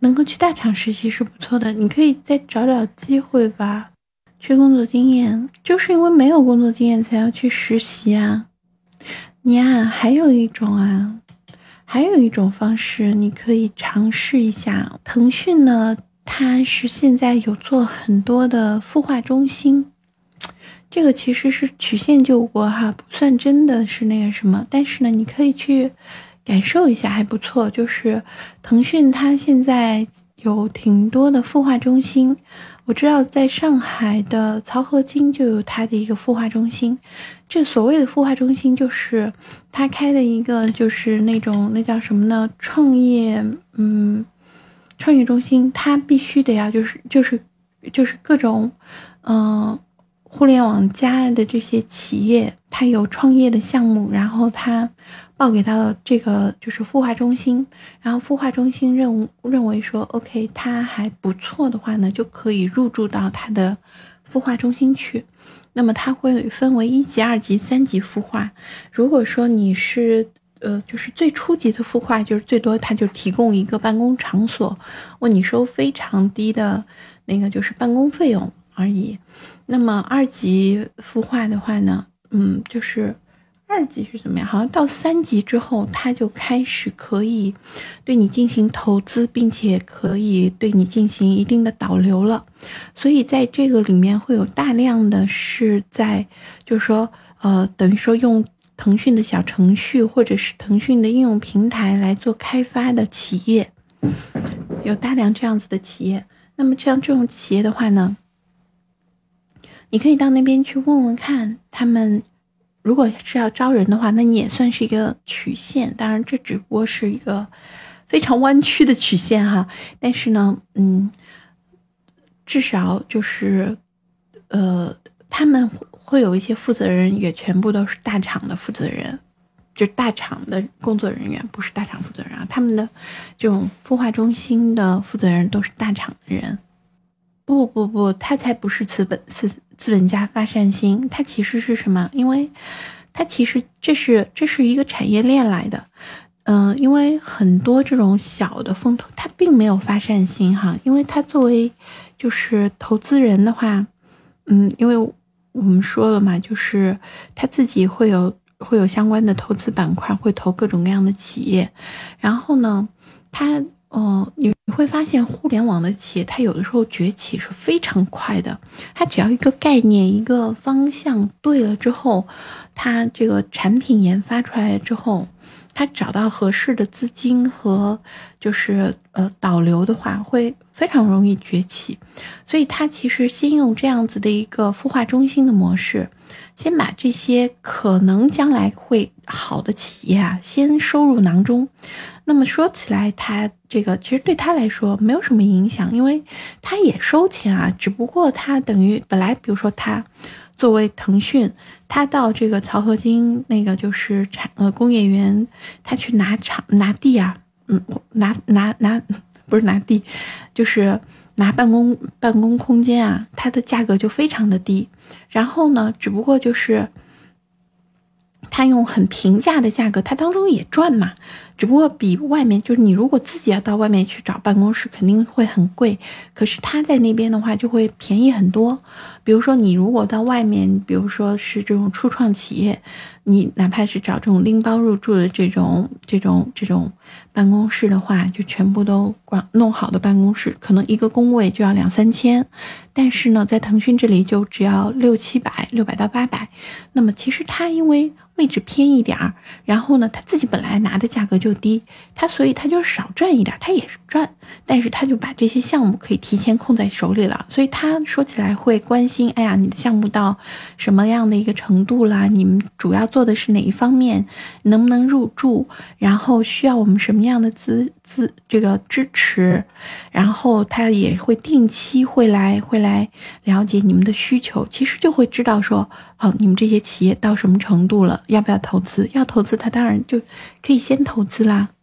能够去大厂实习是不错的，你可以再找找机会吧。缺工作经验，就是因为没有工作经验才要去实习啊。你啊，还有一种啊，还有一种方式，你可以尝试一下。腾讯呢，它是现在有做很多的孵化中心，这个其实是曲线救国哈，不算真的是那个什么，但是呢，你可以去。感受一下还不错，就是腾讯它现在有挺多的孵化中心，我知道在上海的漕河泾就有它的一个孵化中心。这所谓的孵化中心，就是他开的一个，就是那种那叫什么呢？创业，嗯，创业中心，它必须得要就是就是就是各种，嗯。互联网加的这些企业，它有创业的项目，然后它报给到这个就是孵化中心，然后孵化中心认认为说，OK，它还不错的话呢，就可以入驻到它的孵化中心去。那么它会分为一级、二级、三级孵化。如果说你是呃，就是最初级的孵化，就是最多它就提供一个办公场所，问你收非常低的那个就是办公费用而已。那么二级孵化的话呢，嗯，就是二级是怎么样？好像到三级之后，它就开始可以对你进行投资，并且可以对你进行一定的导流了。所以在这个里面会有大量的是在，就是说，呃，等于说用腾讯的小程序或者是腾讯的应用平台来做开发的企业，有大量这样子的企业。那么像这种企业的话呢？你可以到那边去问问看，他们如果是要招人的话，那你也算是一个曲线。当然，这只不过是一个非常弯曲的曲线哈。但是呢，嗯，至少就是，呃，他们会有一些负责人，也全部都是大厂的负责人，就大厂的工作人员，不是大厂负责人啊。他们的这种孵化中心的负责人都是大厂的人。不不不，他才不是资本资资本家发善心，他其实是什么？因为，他其实这是这是一个产业链来的，嗯，因为很多这种小的风投，他并没有发善心哈，因为他作为就是投资人的话，嗯，因为我们说了嘛，就是他自己会有会有相关的投资板块，会投各种各样的企业，然后呢，他。哦，你你会发现互联网的企业，它有的时候崛起是非常快的。它只要一个概念、一个方向对了之后，它这个产品研发出来之后，它找到合适的资金和就是呃导流的话，会非常容易崛起。所以它其实先用这样子的一个孵化中心的模式，先把这些可能将来会好的企业啊，先收入囊中。那么说起来，它这个其实对他来说没有什么影响，因为他也收钱啊，只不过他等于本来，比如说他作为腾讯，他到这个漕河泾那个就是产呃工业园，他去拿厂拿地啊，嗯，拿拿拿不是拿地，就是拿办公办公空间啊，它的价格就非常的低，然后呢，只不过就是他用很平价的价格，他当中也赚嘛。只不过比外面就是你如果自己要到外面去找办公室，肯定会很贵。可是他在那边的话就会便宜很多。比如说你如果到外面，比如说是这种初创企业，你哪怕是找这种拎包入住的这种这种这种办公室的话，就全部都管弄好的办公室，可能一个工位就要两三千。但是呢，在腾讯这里就只要六七百，六百到八百。那么其实他因为位置偏一点儿，然后呢，他自己本来拿的价格就。就低，他所以他就少赚一点，他也是赚，但是他就把这些项目可以提前控在手里了，所以他说起来会关心，哎呀，你的项目到什么样的一个程度啦？你们主要做的是哪一方面？能不能入驻？然后需要我们什么样的资资这个支持？然后他也会定期会来会来了解你们的需求，其实就会知道说，哦，你们这些企业到什么程度了？要不要投资？要投资，他当然就可以先投资。啦。